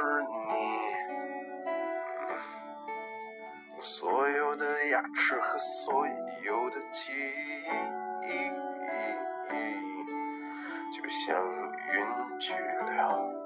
是你。我所有的牙齿和所有的记忆，就像云去了，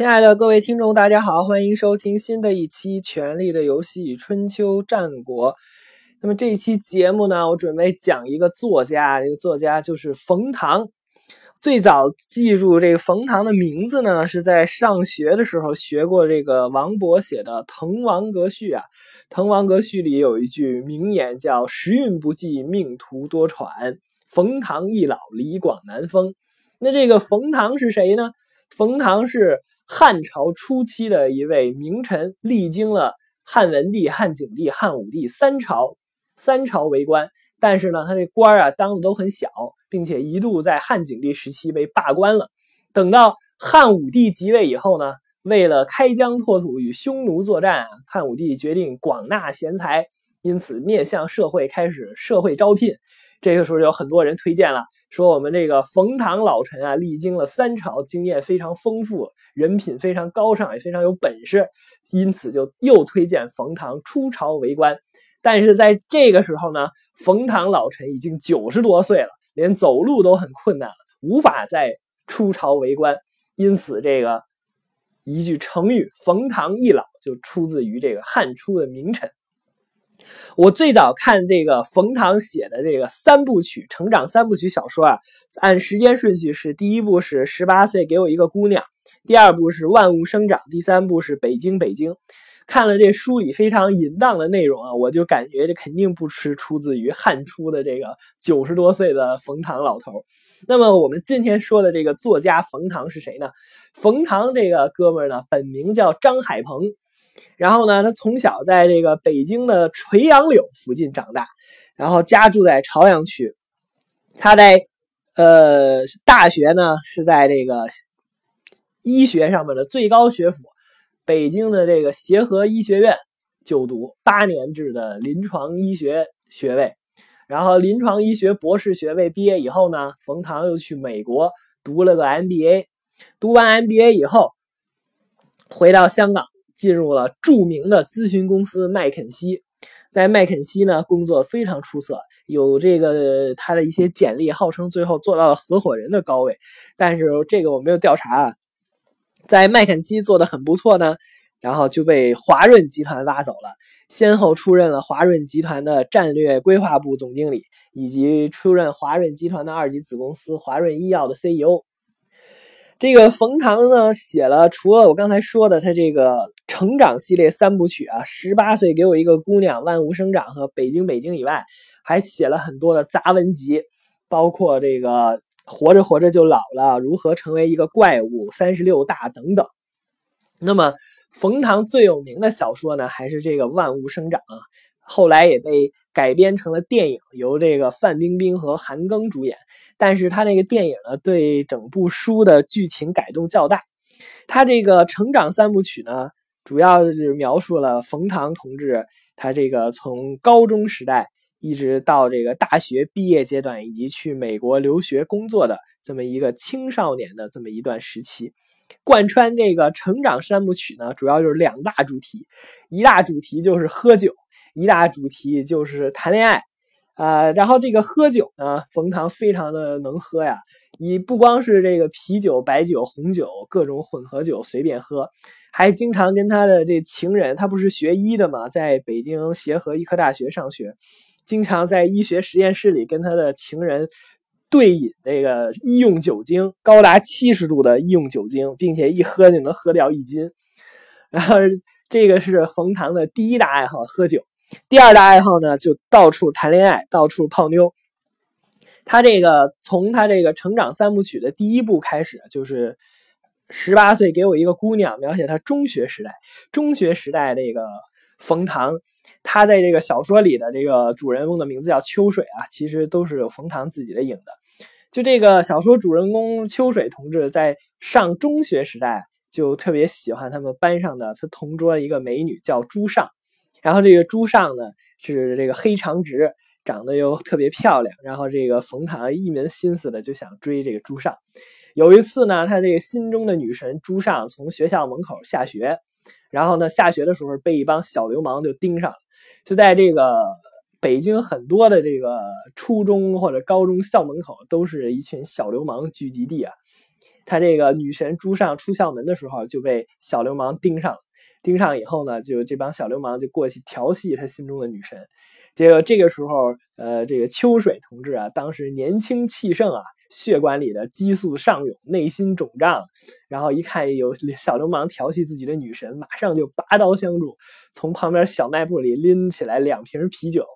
亲爱的各位听众，大家好，欢迎收听新的一期《权力的游戏：春秋战国》。那么这一期节目呢，我准备讲一个作家，这个作家就是冯唐。最早记住这个冯唐的名字呢，是在上学的时候学过这个王勃写的《滕王阁序》啊，《滕王阁序》里有一句名言叫“时运不济，命途多舛，冯唐易老，李广难封”。那这个冯唐是谁呢？冯唐是汉朝初期的一位名臣，历经了汉文帝、汉景帝、汉武帝三朝，三朝为官。但是呢，他这官啊当的都很小，并且一度在汉景帝时期被罢官了。等到汉武帝即位以后呢，为了开疆拓土与匈奴作战，汉武帝决定广纳贤才，因此面向社会开始社会招聘。这个时候有很多人推荐了，说我们这个冯唐老臣啊，历经了三朝，经验非常丰富，人品非常高尚，也非常有本事，因此就又推荐冯唐出朝为官。但是在这个时候呢，冯唐老臣已经九十多岁了，连走路都很困难了，无法再出朝为官。因此，这个一句成语“冯唐易老”就出自于这个汉初的名臣。我最早看这个冯唐写的这个三部曲成长三部曲小说啊，按时间顺序是：第一部是十八岁给我一个姑娘，第二部是万物生长，第三部是北京北京。看了这书里非常淫荡的内容啊，我就感觉这肯定不是出自于汉初的这个九十多岁的冯唐老头。那么我们今天说的这个作家冯唐是谁呢？冯唐这个哥们儿呢，本名叫张海鹏。然后呢，他从小在这个北京的垂杨柳附近长大，然后家住在朝阳区。他在呃大学呢是在这个医学上面的最高学府北京的这个协和医学院就读八年制的临床医学学位。然后临床医学博士学位毕业以后呢，冯唐又去美国读了个 MBA。读完 MBA 以后，回到香港。进入了著名的咨询公司麦肯锡，在麦肯锡呢工作非常出色，有这个他的一些简历，号称最后做到了合伙人的高位。但是这个我没有调查啊，在麦肯锡做的很不错呢，然后就被华润集团挖走了，先后出任了华润集团的战略规划部总经理，以及出任华润集团的二级子公司华润医药的 CEO。这个冯唐呢，写了除了我刚才说的他这个成长系列三部曲啊，十八岁给我一个姑娘，万物生长和北京北京以外，还写了很多的杂文集，包括这个活着活着就老了，如何成为一个怪物，三十六大等等。那么冯唐最有名的小说呢，还是这个万物生长啊。后来也被改编成了电影，由这个范冰冰和韩庚主演。但是他那个电影呢，对整部书的剧情改动较大。他这个成长三部曲呢，主要是描述了冯唐同志他这个从高中时代一直到这个大学毕业阶段，以及去美国留学工作的这么一个青少年的这么一段时期。贯穿这个成长三部曲呢，主要就是两大主题，一大主题就是喝酒。一大主题就是谈恋爱，啊，然后这个喝酒呢，冯唐非常的能喝呀，你不光是这个啤酒、白酒、红酒，各种混合酒随便喝，还经常跟他的这情人，他不是学医的嘛，在北京协和医科大学上学，经常在医学实验室里跟他的情人对饮这个医用酒精，高达七十度的医用酒精，并且一喝就能喝掉一斤。然后这个是冯唐的第一大爱好，喝酒。第二大爱好呢，就到处谈恋爱，到处泡妞。他这个从他这个成长三部曲的第一部开始，就是十八岁给我一个姑娘，描写他中学时代。中学时代这个冯唐，他在这个小说里的这个主人公的名字叫秋水啊，其实都是有冯唐自己的影子。就这个小说主人公秋水同志在上中学时代，就特别喜欢他们班上的他同桌一个美女叫朱尚。然后这个朱尚呢是这个黑长直，长得又特别漂亮。然后这个冯唐一门心思的就想追这个朱尚。有一次呢，他这个心中的女神朱尚从学校门口下学，然后呢下学的时候被一帮小流氓就盯上了。就在这个北京很多的这个初中或者高中校门口都是一群小流氓聚集地啊。他这个女神朱尚出校门的时候就被小流氓盯上了。盯上以后呢，就这帮小流氓就过去调戏他心中的女神。结果这个时候，呃，这个秋水同志啊，当时年轻气盛啊，血管里的激素上涌，内心肿胀。然后一看有小流氓调戏自己的女神，马上就拔刀相助，从旁边小卖部里拎起来两瓶啤酒，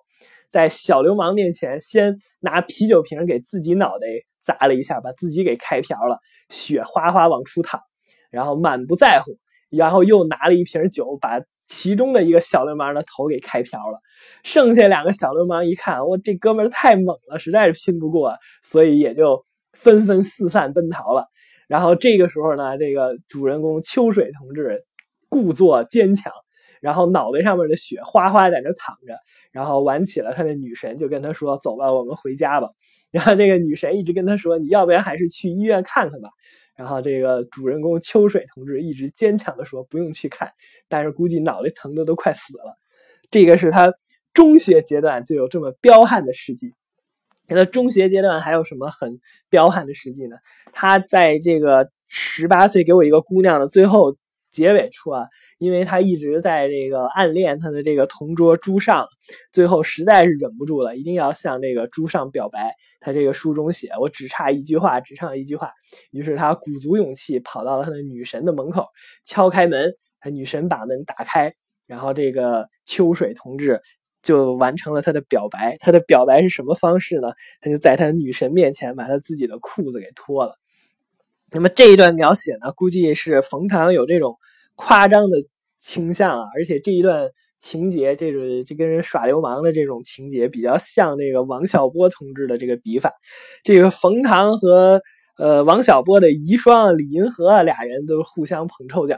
在小流氓面前先拿啤酒瓶给自己脑袋砸了一下，把自己给开瓢了，血哗哗往出淌，然后满不在乎。然后又拿了一瓶酒，把其中的一个小流氓的头给开瓢了。剩下两个小流氓一看，我这哥们太猛了，实在是拼不过，所以也就纷纷四散奔逃了。然后这个时候呢，这个主人公秋水同志故作坚强，然后脑袋上面的血哗哗在那淌着，然后挽起了他的女神，就跟他说：“走吧，我们回家吧。”然后这个女神一直跟他说：“你要不然还是去医院看看吧。”然后这个主人公秋水同志一直坚强的说不用去看，但是估计脑袋疼的都快死了。这个是他中学阶段就有这么彪悍的事迹。那中学阶段还有什么很彪悍的事迹呢？他在这个十八岁给我一个姑娘的最后结尾处啊。因为他一直在这个暗恋他的这个同桌朱尚，最后实在是忍不住了，一定要向这个朱尚表白。他这个书中写：“我只差一句话，只差一句话。”于是他鼓足勇气跑到了他的女神的门口，敲开门，他女神把门打开，然后这个秋水同志就完成了他的表白。他的表白是什么方式呢？他就在他女神面前把他自己的裤子给脱了。那么这一段描写呢，估计是冯唐有这种。夸张的倾向啊，而且这一段情节，这个这跟人耍流氓的这种情节比较像这个王小波同志的这个笔法。这个冯唐和呃王小波的遗孀李银河俩人都互相捧臭脚。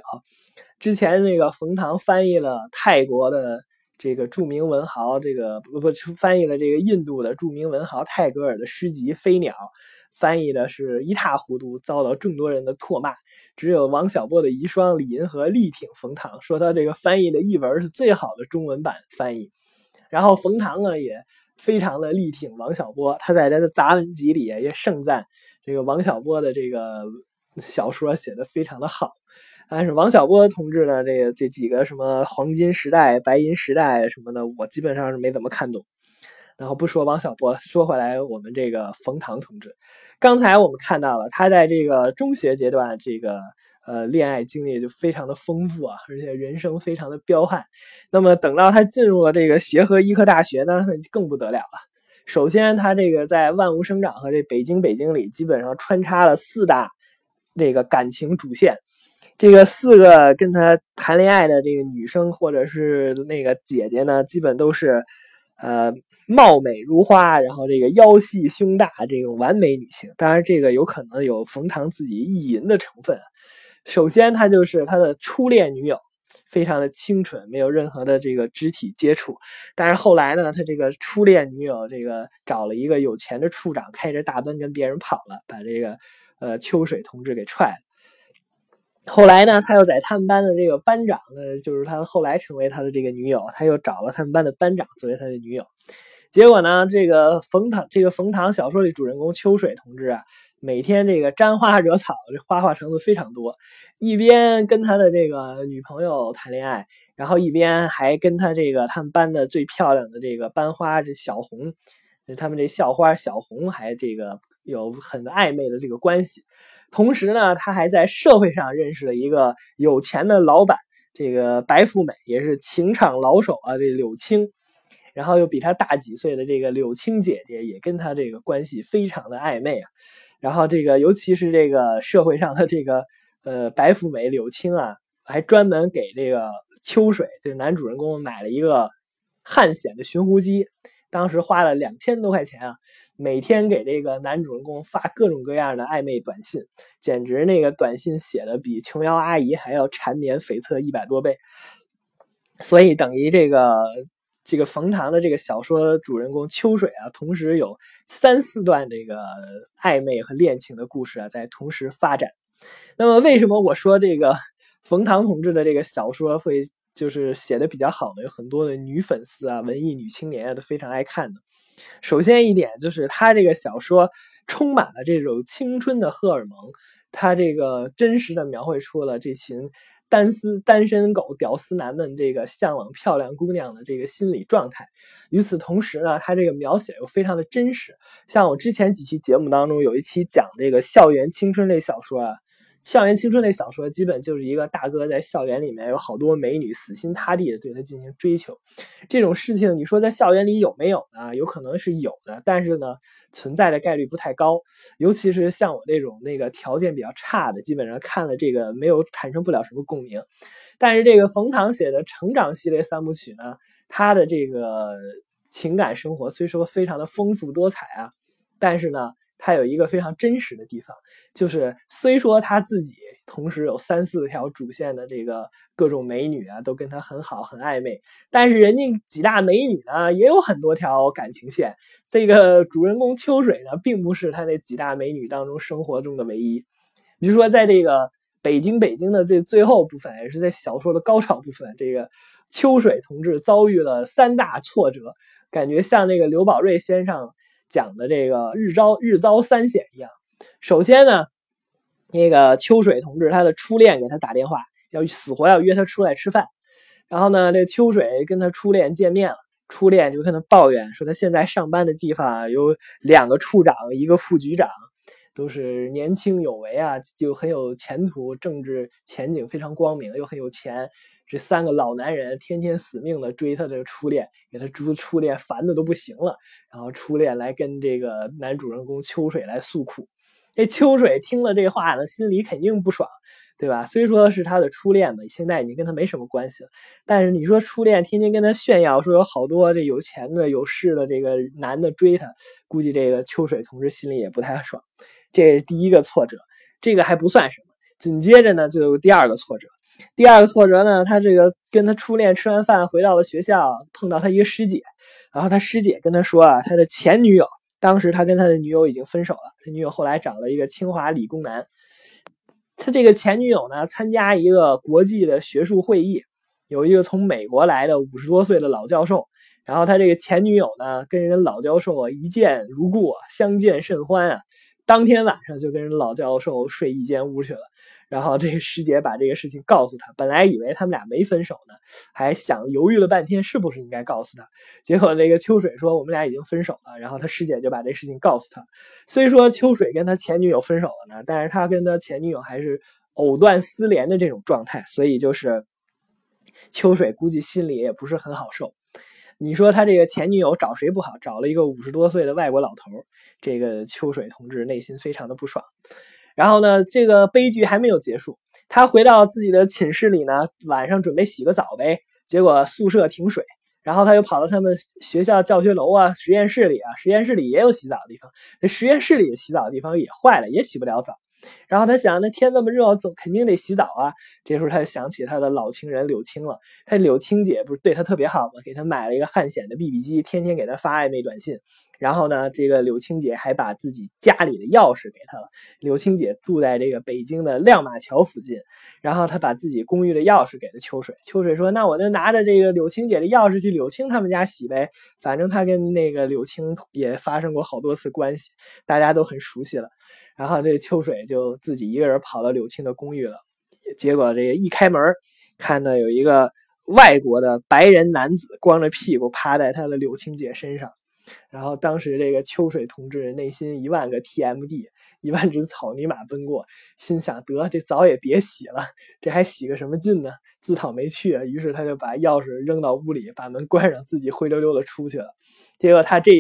之前那个冯唐翻译了泰国的这个著名文豪，这个不不翻译了这个印度的著名文豪泰戈尔的诗集《飞鸟》。翻译的是一塌糊涂，遭到众多人的唾骂。只有王小波的遗孀李银河力挺冯唐，说他这个翻译的译文是最好的中文版翻译。然后冯唐呢也非常的力挺王小波，他在他的杂文集里也盛赞这个王小波的这个小说写的非常的好。但是王小波同志呢，这个这几个什么黄金时代、白银时代什么的，我基本上是没怎么看懂。然后不说王小波，说回来，我们这个冯唐同志，刚才我们看到了他在这个中学阶段，这个呃恋爱经历就非常的丰富啊，而且人生非常的彪悍。那么等到他进入了这个协和医科大学呢，那更不得了了。首先，他这个在万物生长和这北京北京里，基本上穿插了四大这个感情主线，这个四个跟他谈恋爱的这个女生或者是那个姐姐呢，基本都是呃。貌美如花，然后这个腰细胸大，这种完美女性。当然，这个有可能有冯唐自己意淫的成分。首先，他就是他的初恋女友，非常的清纯，没有任何的这个肢体接触。但是后来呢，他这个初恋女友这个找了一个有钱的处长，开着大奔跟别人跑了，把这个呃秋水同志给踹了。后来呢，他又在他们班的这个班长呢，就是他后来成为他的这个女友，他又找了他们班的班长作为他的女友。结果呢，这个冯唐，这个冯唐小说里主人公秋水同志啊，每天这个沾花惹草，这花花肠子非常多，一边跟他的这个女朋友谈恋爱，然后一边还跟他这个他们班的最漂亮的这个班花这小红，他们这校花小红还这个有很暧昧的这个关系。同时呢，他还在社会上认识了一个有钱的老板，这个白富美也是情场老手啊，这柳青。然后又比他大几岁的这个柳青姐姐也跟他这个关系非常的暧昧啊。然后这个尤其是这个社会上的这个呃白富美柳青啊，还专门给这个秋水就是男主人公买了一个汉显的寻呼机，当时花了两千多块钱啊。每天给这个男主人公发各种各样的暧昧短信，简直那个短信写的比琼瑶阿姨还要缠绵悱恻一百多倍。所以等于这个这个冯唐的这个小说主人公秋水啊，同时有三四段这个暧昧和恋情的故事啊，在同时发展。那么为什么我说这个 冯唐同志的这个小说会就是写的比较好呢？有很多的女粉丝啊，文艺女青年啊，都非常爱看的。首先一点就是他这个小说充满了这种青春的荷尔蒙，他这个真实的描绘出了这群单丝单身狗屌丝男们这个向往漂亮姑娘的这个心理状态。与此同时呢，他这个描写又非常的真实。像我之前几期节目当中有一期讲这个校园青春类小说啊。校园青春类小说基本就是一个大哥在校园里面有好多美女死心塌地的对他进行追求，这种事情你说在校园里有没有呢？有可能是有的，但是呢，存在的概率不太高。尤其是像我这种那个条件比较差的，基本上看了这个没有产生不了什么共鸣。但是这个冯唐写的成长系列三部曲呢，他的这个情感生活虽说非常的丰富多彩啊，但是呢。他有一个非常真实的地方，就是虽说他自己同时有三四条主线的这个各种美女啊，都跟他很好很暧昧，但是人家几大美女呢也有很多条感情线。这个主人公秋水呢，并不是他那几大美女当中生活中的唯一。比如说，在这个北京北京的这最后部分，也是在小说的高潮部分，这个秋水同志遭遇了三大挫折，感觉像那个刘宝瑞先生。讲的这个日遭日遭三险一样，首先呢，那个秋水同志他的初恋给他打电话，要死活要约他出来吃饭，然后呢，这秋水跟他初恋见面了，初恋就跟他抱怨说他现在上班的地方有两个处长，一个副局长，都是年轻有为啊，就很有前途，政治前景非常光明，又很有钱。这三个老男人天天死命的追他这个初恋，给他追初恋烦的都不行了。然后初恋来跟这个男主人公秋水来诉苦，这秋水听了这话呢，心里肯定不爽，对吧？虽说是他的初恋吧，现在已经跟他没什么关系了。但是你说初恋天天跟他炫耀说有好多这有钱的有势的这个男的追他，估计这个秋水同志心里也不太爽。这第一个挫折，这个还不算什么，紧接着呢就有第二个挫折。第二个挫折呢，他这个跟他初恋吃完饭回到了学校，碰到他一个师姐，然后他师姐跟他说啊，他的前女友，当时他跟他的女友已经分手了，他女友后来找了一个清华理工男，他这个前女友呢，参加一个国际的学术会议，有一个从美国来的五十多岁的老教授，然后他这个前女友呢，跟人老教授啊一见如故啊，相见甚欢啊，当天晚上就跟人老教授睡一间屋去了。然后这个师姐把这个事情告诉他，本来以为他们俩没分手呢，还想犹豫了半天是不是应该告诉他。结果那个秋水说我们俩已经分手了，然后他师姐就把这事情告诉他。虽说秋水跟他前女友分手了呢，但是他跟他前女友还是藕断丝连的这种状态，所以就是秋水估计心里也不是很好受。你说他这个前女友找谁不好？找了一个五十多岁的外国老头，这个秋水同志内心非常的不爽。然后呢，这个悲剧还没有结束。他回到自己的寝室里呢，晚上准备洗个澡呗，结果宿舍停水，然后他又跑到他们学校教学楼啊、实验室里啊，实验室里也有洗澡的地方，实验室里洗澡的地方也坏了，也洗不了澡。然后他想，那天那么热，总肯定得洗澡啊。这时候他就想起他的老情人柳青了。他柳青姐不是对他特别好吗？给他买了一个汉显的 BB 机，天天给他发暧昧短信。然后呢，这个柳青姐还把自己家里的钥匙给他了。柳青姐住在这个北京的亮马桥附近，然后他把自己公寓的钥匙给了秋水。秋水说：“那我就拿着这个柳青姐的钥匙去柳青他们家洗呗，反正他跟那个柳青也发生过好多次关系，大家都很熟悉了。”然后这秋水就自己一个人跑到柳青的公寓了，结果这个一开门，看到有一个外国的白人男子光着屁股趴在他的柳青姐身上。然后当时这个秋水同志内心一万个 TMD，一万只草泥马奔过，心想得这澡也别洗了，这还洗个什么劲呢？自讨没趣。于是他就把钥匙扔到屋里，把门关上，自己灰溜溜的出去了。结果他这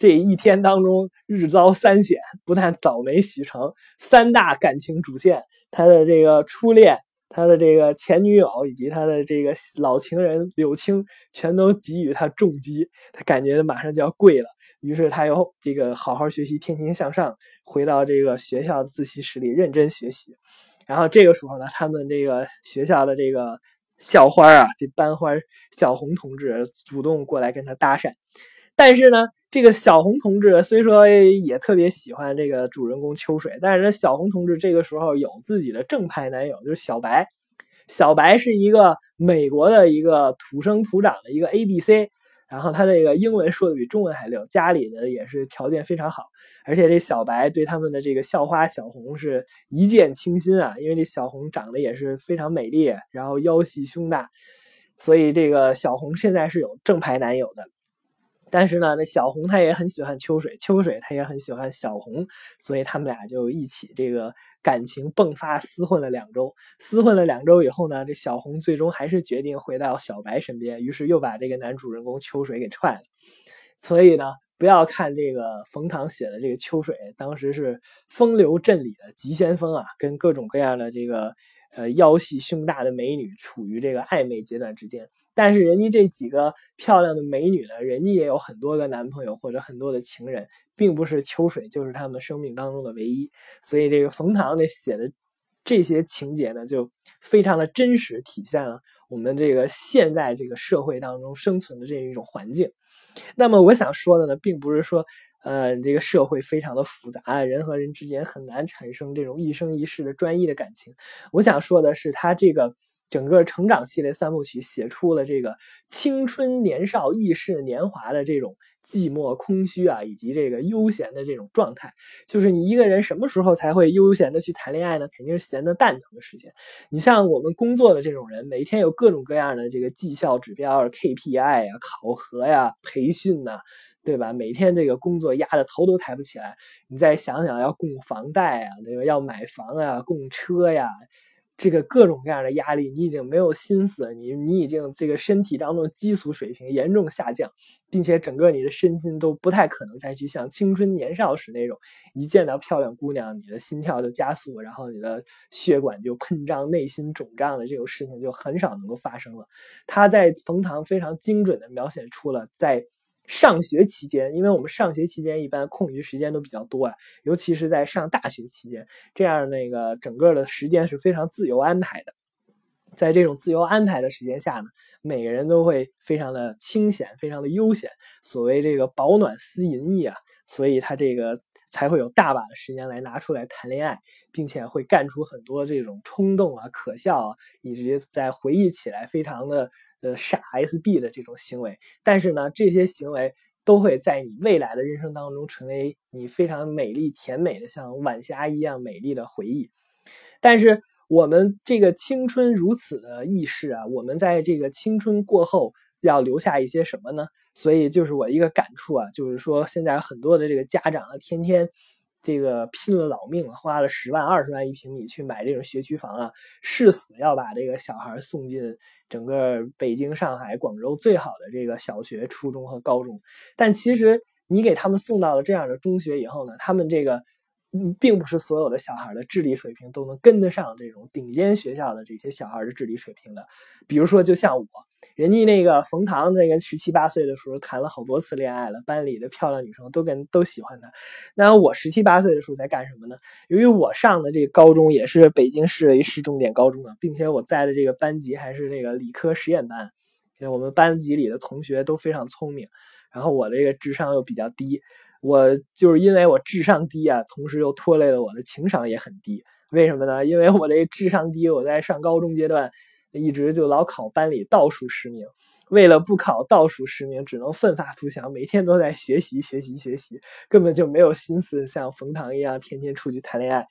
这一天当中日遭三险，不但澡没洗成，三大感情主线，他的这个初恋。他的这个前女友以及他的这个老情人柳青全都给予他重击，他感觉马上就要跪了。于是他又这个好好学习，天天向上，回到这个学校的自习室里认真学习。然后这个时候呢，他们这个学校的这个校花啊，这班花小红同志主动过来跟他搭讪，但是呢。这个小红同志虽说也特别喜欢这个主人公秋水，但是小红同志这个时候有自己的正派男友，就是小白。小白是一个美国的一个土生土长的一个 A B C，然后他这个英文说的比中文还溜，家里的也是条件非常好，而且这小白对他们的这个校花小红是一见倾心啊，因为这小红长得也是非常美丽，然后腰细胸大，所以这个小红现在是有正牌男友的。但是呢，那小红她也很喜欢秋水，秋水她也很喜欢小红，所以他们俩就一起这个感情迸发，厮混了两周。厮混了两周以后呢，这小红最终还是决定回到小白身边，于是又把这个男主人公秋水给踹了。所以呢，不要看这个冯唐写的这个秋水，当时是风流镇里的急先锋啊，跟各种各样的这个。呃，腰细胸大的美女处于这个暧昧阶段之间，但是人家这几个漂亮的美女呢，人家也有很多个男朋友或者很多的情人，并不是秋水就是他们生命当中的唯一。所以这个冯唐呢写的这些情节呢，就非常的真实，体现了我们这个现在这个社会当中生存的这样一种环境。那么我想说的呢，并不是说。呃，这个社会非常的复杂，人和人之间很难产生这种一生一世的专一的感情。我想说的是，他这个整个成长系列三部曲写出了这个青春年少、意识年华的这种寂寞、空虚啊，以及这个悠闲的这种状态。就是你一个人什么时候才会悠闲的去谈恋爱呢？肯定是闲得蛋疼的时间。你像我们工作的这种人，每天有各种各样的这个绩效指标、KPI 呀、考核呀、培训呐。对吧？每天这个工作压得头都抬不起来，你再想想要供房贷啊，对吧？要买房啊，供车呀，这个各种各样的压力，你已经没有心思，你你已经这个身体当中激素水平严重下降，并且整个你的身心都不太可能再去像青春年少时那种，一见到漂亮姑娘，你的心跳就加速，然后你的血管就喷张，内心肿胀的这种事情就很少能够发生了。他在冯唐非常精准的描写出了在。上学期间，因为我们上学期间一般空余时间都比较多啊，尤其是在上大学期间，这样那个整个的时间是非常自由安排的。在这种自由安排的时间下呢，每个人都会非常的清闲，非常的悠闲。所谓这个饱暖思淫逸啊，所以他这个才会有大把的时间来拿出来谈恋爱，并且会干出很多这种冲动啊、可笑啊，以及在回忆起来非常的。呃，傻 SB 的这种行为，但是呢，这些行为都会在你未来的人生当中成为你非常美丽甜美的，像晚霞一样美丽的回忆。但是我们这个青春如此的易逝啊，我们在这个青春过后要留下一些什么呢？所以就是我一个感触啊，就是说现在很多的这个家长啊，天天。这个拼了老命，花了十万二十万一平米去买这种学区房啊，誓死要把这个小孩送进整个北京、上海、广州最好的这个小学、初中和高中。但其实你给他们送到了这样的中学以后呢，他们这个。并不是所有的小孩的智力水平都能跟得上这种顶尖学校的这些小孩的智力水平的。比如说，就像我，人家那个冯唐，那个十七八岁的时候谈了好多次恋爱了，班里的漂亮女生都跟都喜欢他。那我十七八岁的时候在干什么呢？由于我上的这个高中也是北京市的一市重点高中啊，并且我在的这个班级还是那个理科实验班，我们班级里的同学都非常聪明，然后我这个智商又比较低。我就是因为我智商低啊，同时又拖累了我的情商也很低。为什么呢？因为我这智商低，我在上高中阶段一直就老考班里倒数十名。为了不考倒数十名，只能奋发图强，每天都在学习学习学习，根本就没有心思像冯唐一样天天出去谈恋爱。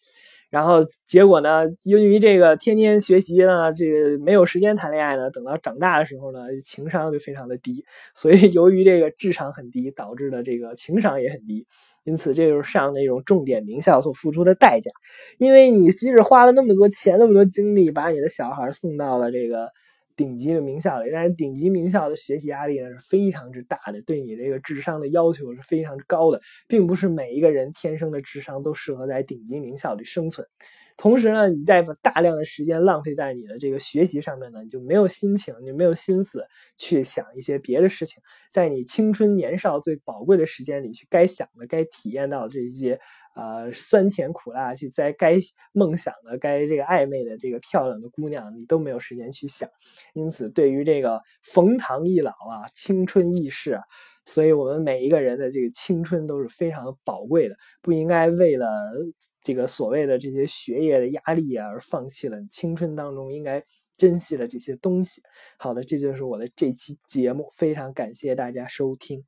然后结果呢，由于这个天天学习呢，这个没有时间谈恋爱呢，等到长大的时候呢，情商就非常的低。所以由于这个智商很低，导致的这个情商也很低。因此，这就是上那种重点名校所付出的代价。因为你即使花了那么多钱、那么多精力，把你的小孩送到了这个。顶级的名校里，但是顶级名校的学习压力呢是非常之大的，对你这个智商的要求是非常之高的，并不是每一个人天生的智商都适合在顶级名校里生存。同时呢，你再把大量的时间浪费在你的这个学习上面呢，你就没有心情，你没有心思去想一些别的事情，在你青春年少最宝贵的时间里去该想的、该体验到这些。呃，酸甜苦辣，去在该梦想的、该这个暧昧的这个漂亮的姑娘，你都没有时间去想。因此，对于这个冯唐易老啊，青春易逝啊，所以我们每一个人的这个青春都是非常宝贵的，不应该为了这个所谓的这些学业的压力啊而放弃了青春当中应该珍惜的这些东西。好的，这就是我的这期节目，非常感谢大家收听。